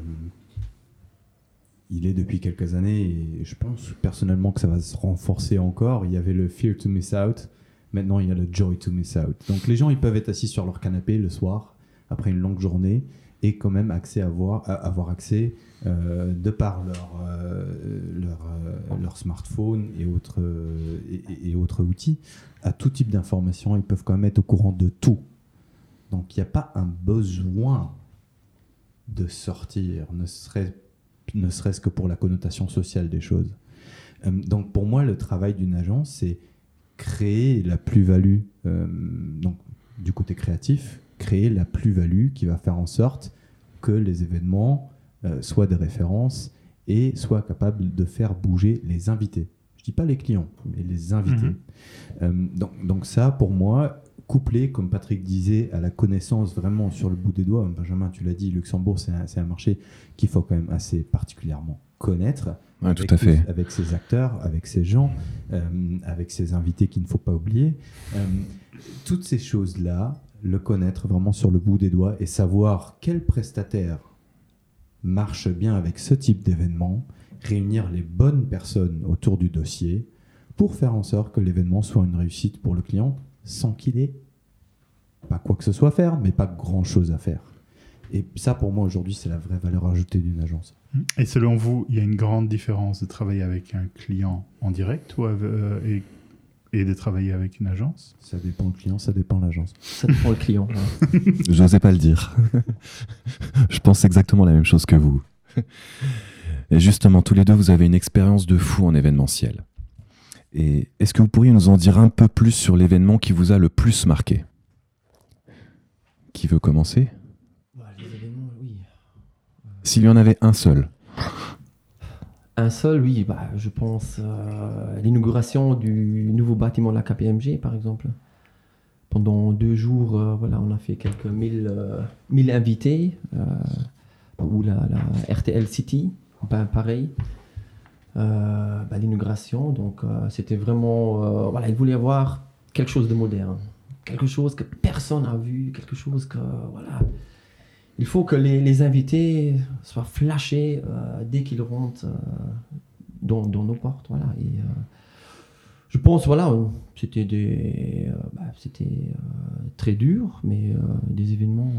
D: il est depuis quelques années et je pense personnellement que ça va se renforcer encore. Il y avait le fear to miss out, maintenant il y a le joy to miss out. Donc les gens ils peuvent être assis sur leur canapé le soir après une longue journée et quand même accès à- avoir accès euh, de par leur, euh, euh, leur smartphone et autres, et- autres outils à tout type d'informations. Ils peuvent quand même être au courant de tout. Donc il n'y a pas un besoin de sortir, ne serait- ne serait-ce que pour la connotation sociale des choses. Donc pour moi, le travail d'une agence, c'est créer la plus-value, du côté créatif, créer la plus-value qui va faire en sorte que les événements euh, soient des références et soient capables de faire bouger les invités. Je dis pas les clients, mais les invités.
B: Mhm.
D: Euh, donc, donc ça, pour moi, couplé, comme Patrick disait, à la connaissance vraiment sur le bout des doigts, Benjamin, tu l'as dit, Luxembourg, c'est un, marché qu'il faut quand même assez particulièrement connaître.
C: Ouais, tout
D: avec
C: à fait.
D: avec ses acteurs, avec ses gens, euh, avec ses invités qu'il ne faut pas oublier. Euh, toutes ces choses-là, le connaître vraiment sur le bout des doigts et savoir quel prestataire marche bien avec ce type d'événement, réunir les bonnes personnes autour du dossier pour faire en sorte que l'événement soit une réussite pour le client sans qu'il ait pas quoi que ce soit à faire, mais pas grand-chose à faire. Et ça, pour moi, aujourd'hui, c'est la vraie valeur ajoutée d'une agence.
B: Et selon vous, il y a une grande différence de travailler avec un client en direct ou avec- euh, et, et de travailler avec une agence
D: Ça dépend le client, ça dépend l'agence.
E: Ça dépend le client. voilà.
C: J'osais pas le dire. Je pense exactement la même chose que vous. Et justement, tous les deux, vous avez une expérience de fou en événementiel. Et est-ce que vous pourriez nous en dire un peu plus sur l'événement qui vous a le plus marqué? Qui veut commencer?
E: Bah, les événements, oui.
C: S'il y en avait un seul.
E: Un seul, oui, bah, je pense euh, l'inauguration du nouveau bâtiment de la KPMG, par exemple. Pendant deux jours, euh, voilà, on a fait quelques mille, euh, mille invités, ou la, RTL City, ben, pareil. Bah, l'inauguration, donc c'était vraiment, voilà, ils voulaient avoir quelque chose de moderne, quelque chose que personne n'a vu, quelque chose que, voilà, il faut que les, les invités soient flashés euh, dès qu'ils rentrent euh, dans, dans nos portes. Voilà. Et, euh, je pense, voilà, c'était des, bah, c'était très dur, mais des événements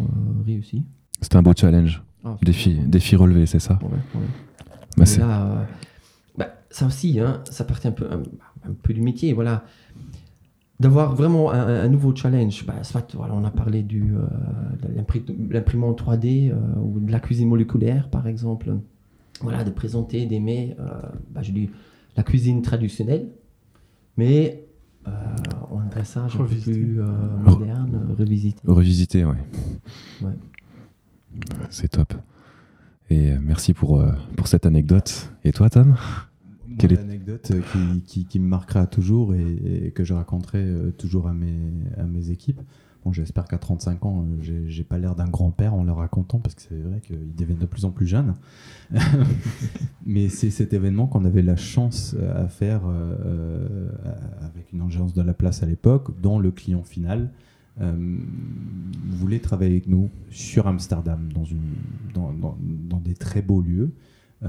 E: réussis.
C: C'était un beau challenge.
E: Ah,
C: Défi, défi relevé, c'est ça
E: Ouais, ouais.
C: Bah,
E: là, bah, ça aussi, hein, ça partait un peu, un, un peu du métier, voilà. D'avoir vraiment un, un nouveau challenge. Bah, soit, voilà, on a parlé du, euh, de l'impri- l'imprimante 3D euh, ou de la cuisine moléculaire, par exemple. Voilà, de présenter des mets, euh, bah, je dis la cuisine traditionnelle, mais euh, en un dressage un peu
B: Revisité.
E: plus euh, moderne, revisité.
C: Revisité, ouais.
E: Ouais.
C: C'est top. Et merci pour, pour cette anecdote. Et toi, Tom? Quelle est-
D: l'anecdote euh, qui, me marquera toujours et, que je raconterai euh, toujours à mes, à mes équipes. Bon, j'espère qu'à 35 ans, euh, j'ai- pas l'air d'un grand-père en le racontant parce que c'est vrai qu'ils deviennent de plus en plus jeunes. Mais c'est cet événement qu'on avait la chance à faire avec une agence de la place à l'époque, dont le client final euh, voulait travailler avec nous sur Amsterdam, dans, une, dans- dans des très beaux lieux, euh,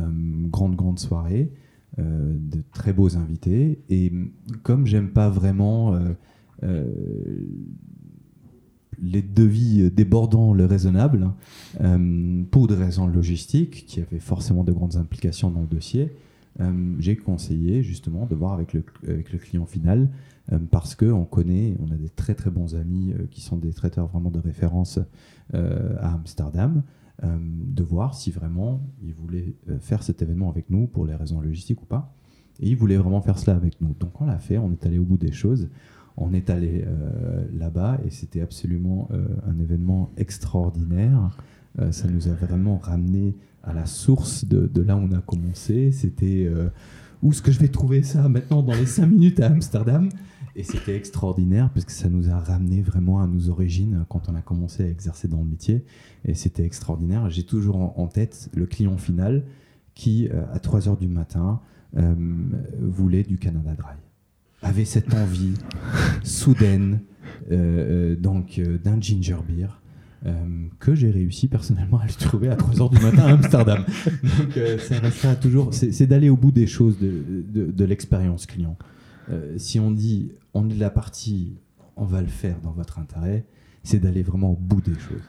D: grande, grande soirée, euh, de très beaux invités. Et comme j'aime pas vraiment euh, euh, les devis débordant le raisonnable, pour des raisons logistiques, qui avaient forcément de grandes implications dans le dossier, j'ai conseillé justement de voir avec le, avec le client final parce qu'on connaît, on a des très très bons amis qui sont des traiteurs vraiment de référence à Amsterdam, de voir si vraiment ils voulaient euh, faire cet événement avec nous pour les raisons logistiques ou pas. Et ils voulaient vraiment faire cela avec nous. Donc on l'a fait, on est allé au bout des choses. On est allé euh, là-bas et c'était absolument euh, un événement extraordinaire Euh, ça nous a vraiment ramené à la source de, de là où on a commencé. C'était euh, où est-ce que je vais trouver ça maintenant dans les 5 minutes à Amsterdam? Et c'était extraordinaire parce que ça nous a ramené vraiment à nos origines quand on a commencé à exercer dans le métier. Et c'était extraordinaire. J'ai toujours en, tête le client final qui, euh, à 3 heures du matin, euh, voulait du Canada Dry. Avait cette envie soudaine euh, donc euh, d'un ginger beer que j'ai réussi personnellement à lui trouver à 3 heures du matin à Amsterdam. Donc ça restera toujours, c'est c'est d'aller au bout des choses de, de- de l'expérience client. Euh, si on dit on est de la partie, on va le faire dans votre intérêt, c'est d'aller vraiment au bout des choses.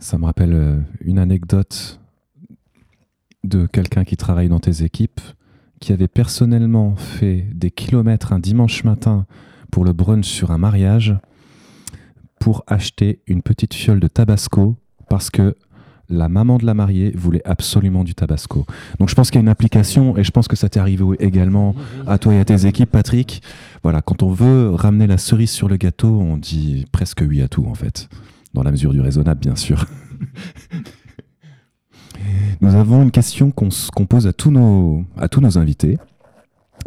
C: Ça me rappelle euh, une anecdote de quelqu'un qui travaille dans tes équipes, qui avait personnellement fait des kilomètres un dimanche matin pour le brunch sur un mariage, pour acheter une petite fiole de tabasco, parce que la maman de la mariée voulait absolument du tabasco. Donc je pense qu'il y a une application, et je pense que ça t'est arrivé également à toi et à tes équipes, Patrick. Voilà, quand on veut ramener la cerise sur le gâteau, on dit presque oui à tout, en fait. Dans la mesure du raisonnable, bien sûr. Nous avons une question qu'on pose à tous, nos, à tous nos invités.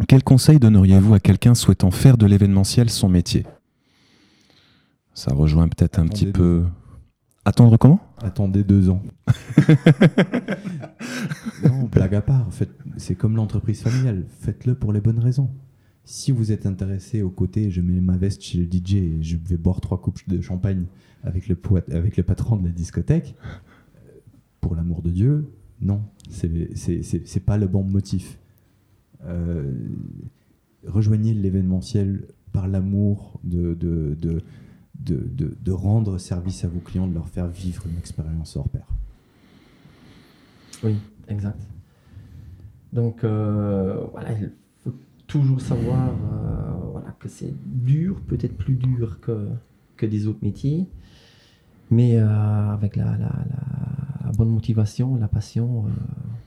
C: Quel conseil donneriez-vous à quelqu'un souhaitant faire de l'événementiel son métier? Ça rejoint peut-être un petit peu... Attendre comment?
D: Attendez deux ans. non, blague à part. C'est comme l'entreprise familiale. Faites-le pour les bonnes raisons. Si vous êtes intéressé au côté, je mets ma veste chez le DJ et je vais boire trois coupes de champagne avec le, poète- avec le patron de la discothèque, pour l'amour de Dieu, non. C'est- pas le bon motif. Euh, rejoignez l'événementiel par l'amour de, de, de, de, de- de rendre service à vos clients, de leur faire vivre une expérience hors pair.
E: Oui, exact. Donc euh, voilà, il faut toujours savoir euh, voilà, que c'est dur, peut-être plus dur que, que des autres métiers, mais euh, avec la, la- la- la bonne motivation, la passion, euh,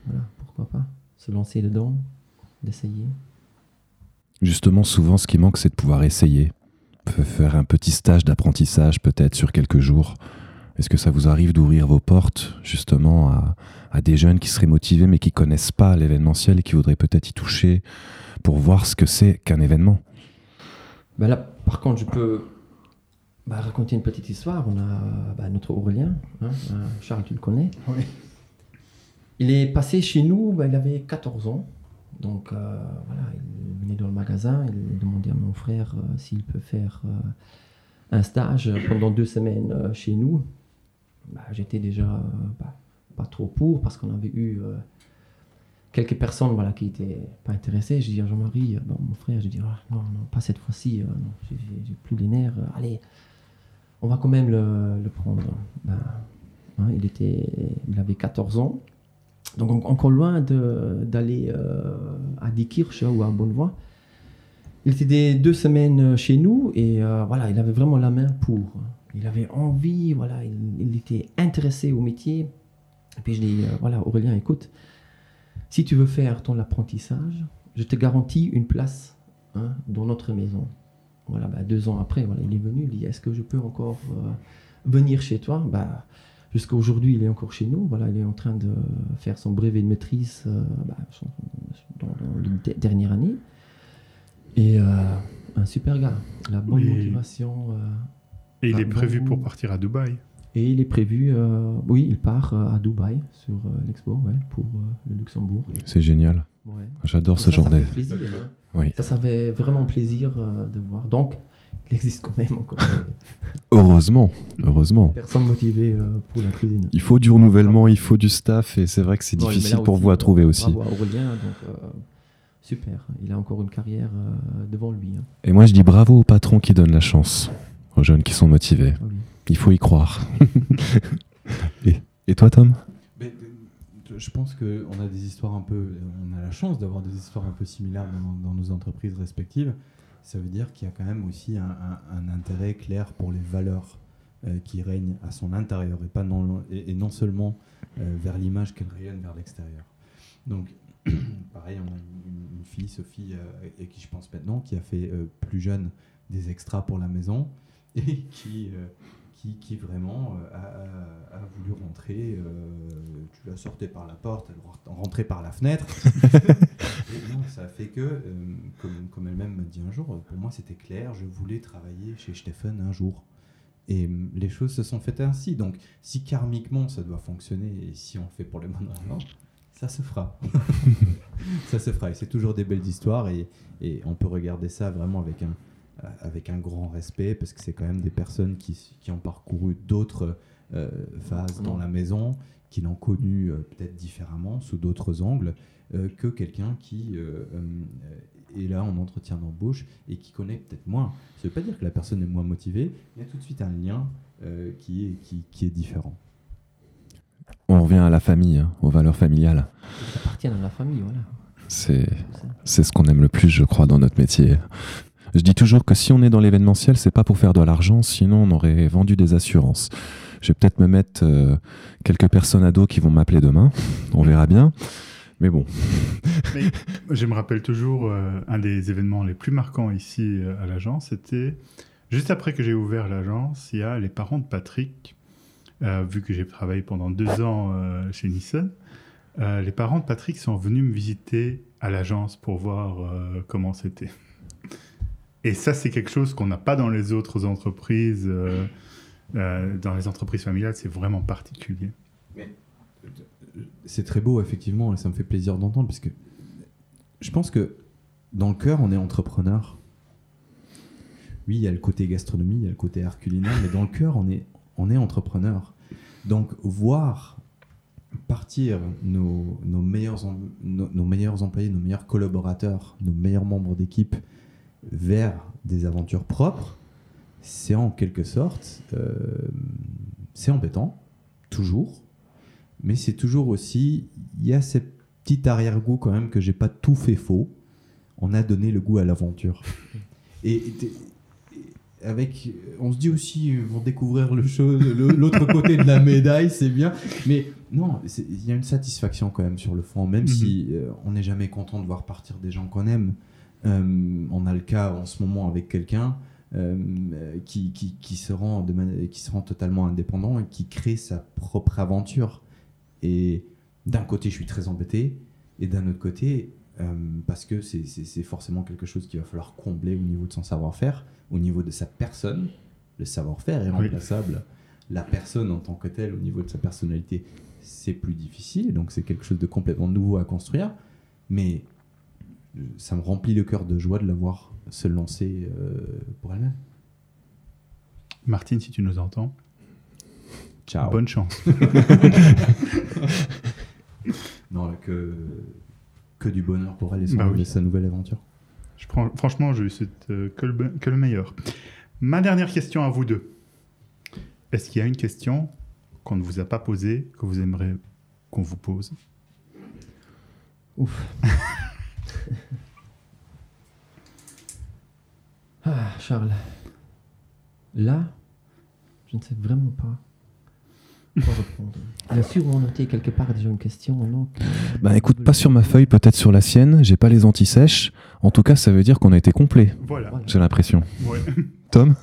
E: voilà, pourquoi pas se lancer dedans, d'essayer.
C: Justement, souvent, ce qui manque, c'est de pouvoir essayer. F- Faire un petit stage d'apprentissage, peut-être sur quelques jours. Est-ce que ça vous arrive d'ouvrir vos portes, justement, à, à des jeunes qui seraient motivés, mais qui connaissent pas l'événementiel et qui voudraient peut-être y toucher pour voir ce que c'est qu'un événement?
E: Ben là, par contre, je peux bah, raconter une petite histoire. On a bah, notre Aurélien, hein, euh, Charles, tu le connais.
B: Oui.
E: Il est passé chez nous, bah, il avait 14 ans. Donc euh, voilà, il venait dans le magasin, il demandait à mon frère euh, s'il peut faire euh, un stage pendant deux semaines chez nous. Bah, J'étais déjà bah, pas trop pour parce qu'on avait eu quelques personnes voilà, qui étaient pas intéressées. Je dis à Jean-Marie, bon, mon frère, je dis Ah, non, non, pas cette fois-ci, j'ai- plus les nerfs. allez, on va quand même le, prendre. Ben, hein, il, était, il avait 14 ans. Donc en- encore loin d'aller euh, à Diekirch ou à Bonnevoie. Il était deux semaines euh, chez nous et euh, voilà, il avait vraiment la main pour. Il avait envie, voilà, il, était intéressé au métier. Et puis je dis, voilà, Aurélien, écoute, si tu veux faire ton apprentissage, je te garantis une place hein, dans notre maison. Voilà, bah, deux ans après, voilà, il est venu, il dit, est-ce que je peux encore venir chez toi? Bah, Jusqu'à aujourd'hui, il est encore chez nous. Voilà, il est en train de faire son brevet de maîtrise euh, bah, son- dans, la de- dernière année. Et euh, un super gars, la bonne
B: Et-
E: motivation. euh,
B: Et il est prévu
E: bon.
B: pour partir à Dubaï.
E: et il est prévu, euh, oui, il part euh, à Dubaï sur euh, l'expo, ouais, pour euh, le Luxembourg.
C: C'est génial.
E: Ouais.
C: J'adore ce
E: Ça,
C: genre
E: ça
C: de...
E: fait plaisir, hein.
C: Oui.
E: Ça, ça fait vraiment plaisir euh, de voir. Donc, il existe quand même encore
C: Heureusement, heureusement.
E: personnes motivées euh, pour la cuisine.
C: Il faut du renouvellement, il faut du staff, et c'est vrai que c'est
E: Bon,
C: difficile pour
E: aussi,
C: vous à
E: euh,
C: trouver aussi.
E: Bravo à Aurélien, donc euh, super. Il a encore une carrière euh, devant lui. hein.
C: Et moi, je dis bravo aux patrons qui donnent la chance, aux jeunes qui sont motivés.
E: Ah oui.
C: Il faut y croire. et, et toi, Tom?
D: Mais, je pense qu'on a des histoires un peu. On a la chance d'avoir des histoires un peu similaires dans, dans nos entreprises respectives. Ça veut dire qu'il y a quand même aussi un, intérêt clair pour les valeurs euh, qui règnent à son intérieur et, pas non, et, non seulement euh, vers l'image qu'elle rayonne vers l'extérieur. Donc, pareil, on a une, fille, Sophie, euh, et qui je pense maintenant, qui a fait plus jeune des extras pour la maison et qui, qui vraiment euh, a, voulu rentrer. euh, tu la sortais par la porte, elle rentrait par la fenêtre. Et non, ça a fait que, euh, comme, comme elle-même m'a dit un jour, pour moi c'était clair, je voulais travailler chez Stephen un jour. Et les choses se sont faites ainsi. Donc, si karmiquement ça doit fonctionner et si on le fait pour les bonnes raisons, ça se fera. ça se fera. Et c'est toujours des belles histoires et, et on peut regarder ça vraiment avec un, avec un grand respect parce que c'est quand même des personnes qui, qui ont parcouru d'autres euh, phases dans la maison, qui l'ont connu euh, peut-être différemment, sous d'autres angles, euh, que quelqu'un qui euh, euh, est là en entretien d'embauche et qui connaît peut-être moins. Ça ne veut pas dire que la personne est moins motivée, il y a tout de suite un lien euh, qui, est, qui, qui est différent.
C: On revient à la famille, hein, aux valeurs familiales.
E: Ils appartiennent à la famille, voilà.
C: C'est c'est ce qu'on aime le plus, je crois, dans notre métier. Je dis toujours que si on est dans l'événementiel, c'est pas pour faire de l'argent, sinon on aurait vendu des assurances. Je vais peut-être me mettre euh, quelques personnes à dos qui vont m'appeler demain. On verra bien. Mais bon,
B: Je me rappelle toujours euh, un des événements les plus marquants ici euh, à l'agence, c'était juste après que j'ai ouvert l'agence, il y a les parents de Patrick, vu que j'ai travaillé pendant deux ans chez Nissan, les parents de Patrick sont venus me visiter à l'agence pour voir comment c'était. Et ça, c'est quelque chose qu'on n'a pas dans les autres entreprises. euh, euh, dans les entreprises familiales, c'est vraiment particulier.
D: C'est très beau, effectivement, et ça me fait plaisir d'entendre, parce que je pense que dans le cœur, on est entrepreneur. Oui, il y a le côté gastronomie, il y a le côté art mais dans le cœur, on est, on est entrepreneur. Donc, voir partir nos, meilleurs, nos meilleurs employés, nos meilleurs collaborateurs, nos meilleurs membres d'équipe vers des aventures propres, c'est en quelque sorte, euh, c'est embêtant, toujours, mais c'est toujours aussi, il y a ce petit arrière-goût quand même que j'ai pas tout fait faux. On a donné le goût à l'aventure. Et, avec, on se dit aussi, pour découvrir le chose- l'autre côté de la médaille, c'est bien. Mais non, il y a une satisfaction quand même sur le fond, même
B: Mhm.
D: si euh, on n'est jamais content de voir partir des gens qu'on aime. Euh, on a le cas en ce moment avec quelqu'un euh, qui, qui, qui se rend de qui se rend totalement indépendant et qui crée sa propre aventure. Et d'un côté, je suis très embêté, et d'un autre côté, euh, parce que c'est- forcément quelque chose qu'il va falloir combler au niveau de son savoir-faire, au niveau de sa personne. Le savoir-faire est
B: Oui.
D: remplaçable. La personne en tant que telle, au niveau de sa personnalité, c'est plus difficile, donc c'est quelque chose de complètement nouveau à construire. Mais ça me remplit le cœur de joie de la voir se lancer euh, pour elle-même.
B: Martine, si tu nous entends,
D: Ciao.
B: bonne chance.
D: Non, que, que du bonheur pour elle et son-
B: Bah oui.
D: et sa nouvelle aventure.
B: Je prends, franchement, je lui souhaite euh, que, le, que le meilleur. Ma dernière question à vous deux. Est-ce qu'il y a une question qu'on ne vous a pas posée, que vous aimeriez qu'on vous pose?
E: Ouf. ah, Charles. Là, je ne sais vraiment pas quoi répondre. Bien sûr, on a noté quelque part déjà une question. Non,
C: bah écoute, pas sur ma feuille, peut-être sur la sienne. J'ai pas les anti-sèches. En tout cas, ça veut dire qu'on a été complet.
B: Voilà.
C: J'ai l'impression.
B: Ouais.
C: Tom?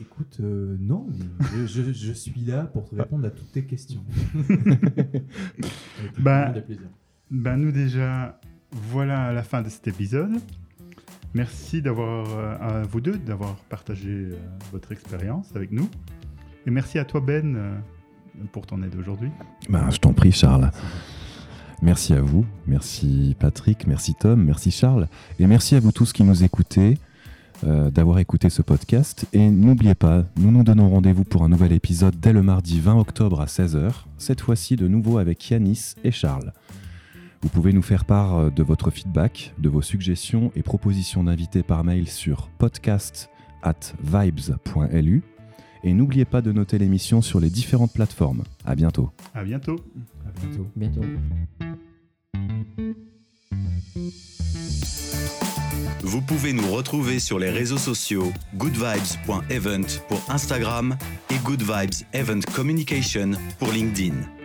D: Écoute, euh, non, mais je, je- je suis là pour te répondre à toutes tes questions. Avec
B: Bah,
D: plaisirs.
B: Ben nous déjà, voilà à la fin de cet épisode. Merci d'avoir euh, à vous deux d'avoir partagé euh, votre expérience avec nous. Et merci à toi Ben euh, pour ton aide aujourd'hui.
C: Bah, je t'en prie, Charles. Merci à vous, merci Patrick, merci Tom, merci Charles, et merci à vous tous qui nous écoutez, euh, d'avoir écouté ce podcast. Et n'oubliez pas, nous nous donnons rendez-vous pour un nouvel épisode dès le mardi 20 octobre à 16h, cette fois-ci de nouveau avec Yanis et Charles. Vous pouvez nous faire part euh, de votre feedback, de vos suggestions et propositions d'invités par mail sur podcast at vibes.lu. Et n'oubliez pas de noter l'émission sur les différentes plateformes. À bientôt.
B: À bientôt.
D: À bientôt.
E: Bientôt.
A: Vous pouvez nous retrouver sur les réseaux sociaux goodvibes.event pour Instagram et Good Vibes Event Communication pour LinkedIn.